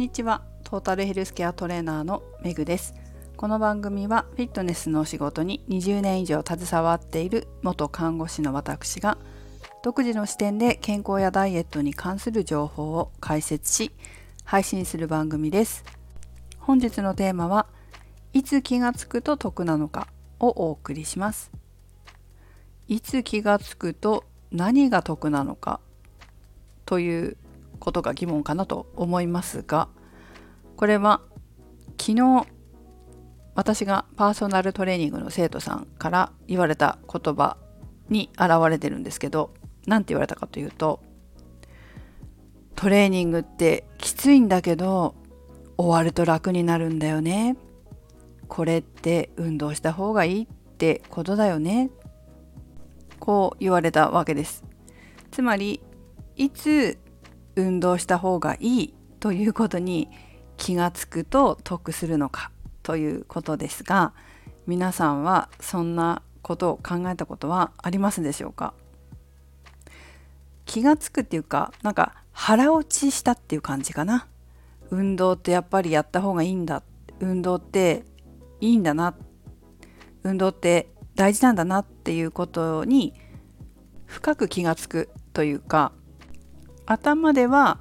にちは。トータルヘルスケアトレーナーのめぐです。この番組はフィットネスの仕事に20年以上携わっている元看護師の私が独自の視点で健康やダイエットに関する情報を解説し配信する番組です。本日のテーマはいつ気がつくと得なのかをお送りします。いつ気がつくと何が得なのかということが疑問かなと思いますがこれは昨日私がパーソナルトレーニングの生徒さんから言われた言葉に現れてるんですけど何て言われたかというとトレーニングってきついんだけど終わると楽になるんだよね。これって運動した方がいいってことだよね。こう言われたわけです。つまりいつ運動した方がいいということに気がつくと得するのかということですが皆さんはそんなことを考えたことはありますでしょうか？気がつくっていうかなんか腹落ちしたっていう感じかな？運動ってやっぱりやった方がいいんだ運動っていいんだな運動って大事なんだなっていうことに深く気がつくというか頭では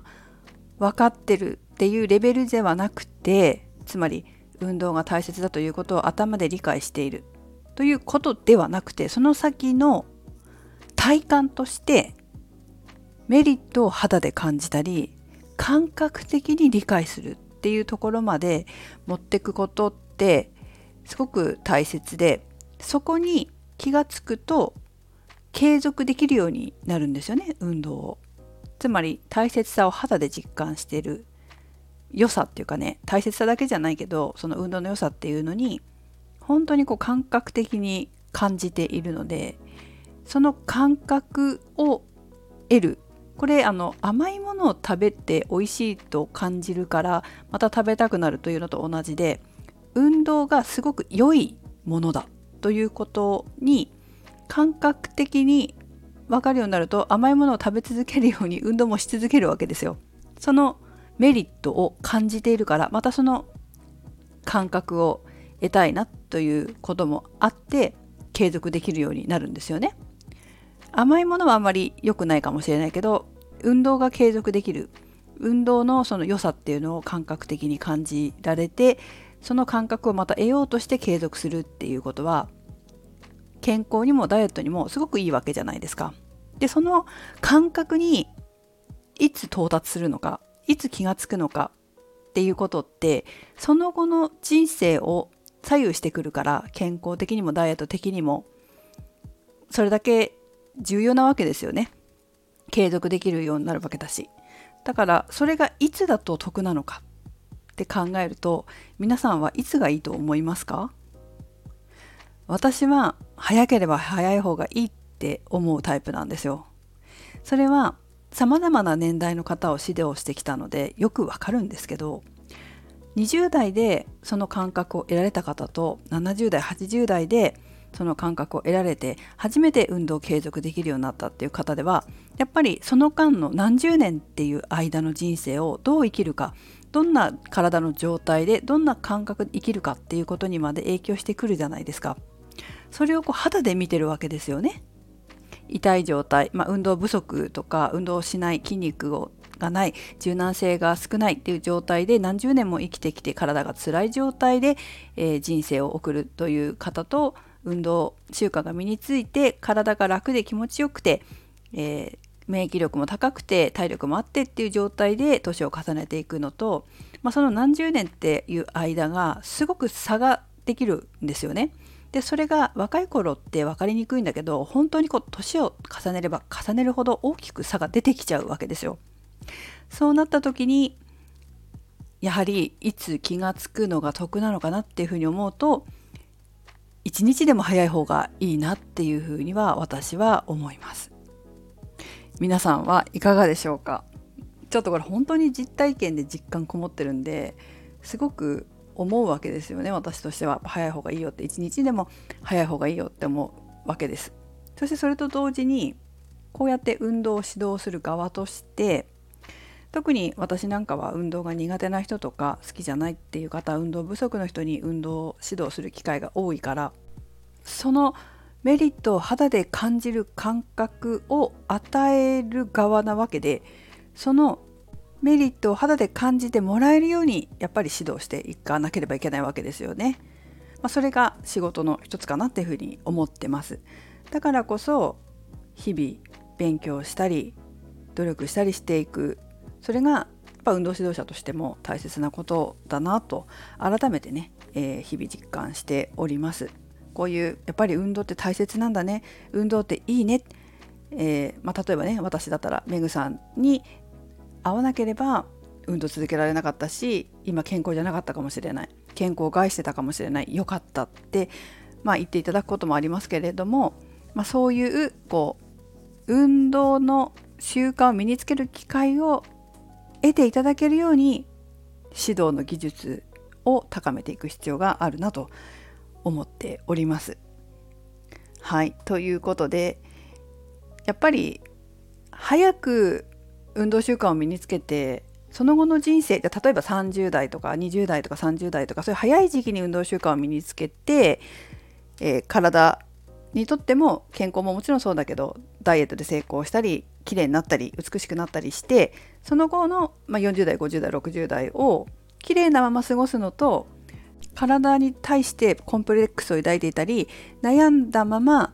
分かってるっていうレベルではなくてつまり運動が大切だということを頭で理解しているということではなくてその先の体感としてメリットを肌で感じたり感覚的に理解するっていうところまで持ってくことってすごく大切でそこに気がつくと継続できるようになるんですよね運動を。つまり大切さを肌で実感してる。良さっていうかね大切さだけじゃないけどその運動の良さっていうのに本当にこう感覚的に感じているのでその感覚を得る。これあの甘いものを食べて美味しいと感じるからまた食べたくなるというのと同じで運動がすごく良いものだということに感覚的に分かるようになると甘いものを食べ続けるように運動もし続けるわけですよ。そのメリットを感じているからまたその感覚を得たいなということもあって継続できるようになるんですよね。甘いものはあんまり良くないかもしれないけど運動が継続できる運動のその良さっていうのを感覚的に感じられてその感覚をまた得ようとして継続するっていうことは健康にもダイエットにもすごくいいわけじゃないですか。でその感覚にいつ到達するのかいつ気がつくのかっていうことってその後の人生を左右してくるから健康的にもダイエット的にもそれだけ重要なわけですよね。継続できるようになるわけだし。だからそれがいつだと得なのかって考えると皆さんはいつがいいと思いますか？私は早ければ早い方がいいって思うタイプなんですよ。それは様々な年代の方を指導してきたのでよくわかるんですけど20代でその感覚を得られた方と70代80代でその感覚を得られて初めて運動を継続できるようになったっていう方ではやっぱりその間の何十年っていう間の人生をどう生きるかどんな体の状態でどんな感覚で生きるかっていうことにまで影響してくるじゃないですか。それをこう肌で見てるわけですよね。痛い状態、まあ、運動不足とか運動しない筋肉をがない柔軟性が少ないっていう状態で何十年も生きてきて体が辛い状態で、えー、人生を送るという方と運動習慣が身について体が楽で気持ちよくて、えー、免疫力も高くて体力もあってっていう状態で年を重ねていくのと、まあ、その何十年っていう間がすごく差ができるんですよね。でそれが若い頃って分かりにくいんだけど本当にこう年を重ねれば重ねるほど大きく差が出てきちゃうわけですよ。そうなった時にやはりいつ気が付くのが得なのかなっていうふうに思うと一日でも早い方がいいなっていうふうには私は思います。皆さんはいかがでしょうか？ちょっとこれ本当に実体験で実感こもってるんですごく思うわけですよね私としては。早い方がいいよって。一日でも早い方がいいよって思うわけです。そしてそれと同時にこうやって運動を指導する側として特に私なんかは運動が苦手な人とか好きじゃないっていう方運動不足の人に運動を指導する機会が多いからそのメリットを肌で感じる感覚を与える側なわけでそのメリットを肌で感じてもらえるようにやっぱり指導していかなければいけないわけですよね。まあ、それが仕事の一つかなっていうふうに思ってます。だからこそ日々勉強したり努力したりしていくそれがやっぱ運動指導者としても大切なことだなと改めてね、えー、日々実感しております。こういうやっぱり運動って大切なんだね運動っていいね、えー、まあ、例えばね私だったらメグさんに会わなければ運動続けられなかったし今健康じゃなかったかもしれない。健康を害してたかもしれない。よかったって、まあ、言っていただくこともありますけれども、まあ、そういうこう運動の習慣を身につける機会を得ていただけるように指導の技術を高めていく必要があるなと思っております。はい。ということでやっぱり早く運動習慣を身につけてその後の人生例えば30代とか20代とか30代とかそういう早い時期に運動習慣を身につけて、えー、体にとっても健康ももちろんそうだけどダイエットで成功したり綺麗になったり美しくなったりしてその後の、まあ、40代50代60代を綺麗なまま過ごすのと体に対してコンプレックスを抱いていたり悩んだまま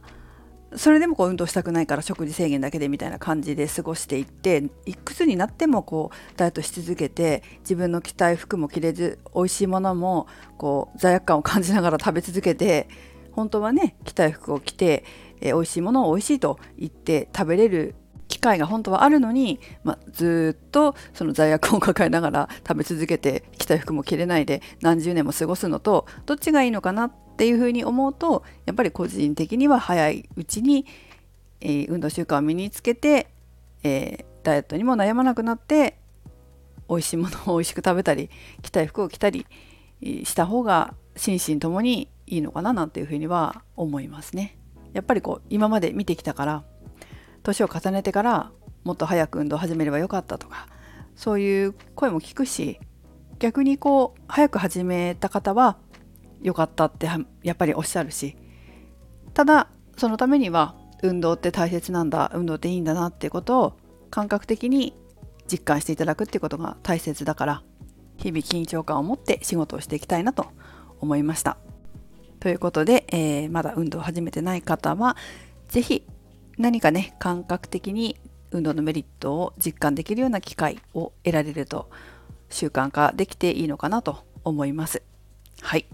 それでもこう運動したくないから食事制限だけでみたいな感じで過ごしていっていくつになってもこうダイエットし続けて自分の着たい服も着れず美味しいものもこう罪悪感を感じながら食べ続けて本当はね着たい服を着て、えー、美味しいものを美味しいと言って食べれる機会が本当はあるのに、まあ、ずっとその罪悪を抱えながら食べ続けて着たい服も着れないで何十年も過ごすのとどっちがいいのかなっっていうふうに思うとやっぱり個人的には早いうちに、えー、運動習慣を身につけて、えー、ダイエットにも悩まなくなって美味しいものを 美味しく食べたり着たい服を着たりした方が心身ともにいいのかななんていうふうには思いますね。やっぱりこう今まで見てきたから年を重ねてからもっと早く運動を始めればよかったとかそういう声も聞くし逆にこう早く始めた方は良かったってやっぱりおっしゃるしただそのためには運動って大切なんだ運動っていいんだなっていうことを感覚的に実感していただくっていうことが大切だから日々緊張感を持って仕事をしていきたいなと思いました。ということで、えー、まだ運動を始めてない方は是非何かね感覚的に運動のメリットを実感できるような機会を得られると習慣化できていいのかなと思います。はい。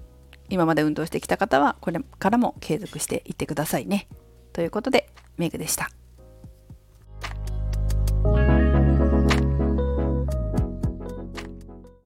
今まで運動してきた方はこれからも継続していってくださいね。ということで、メグでした。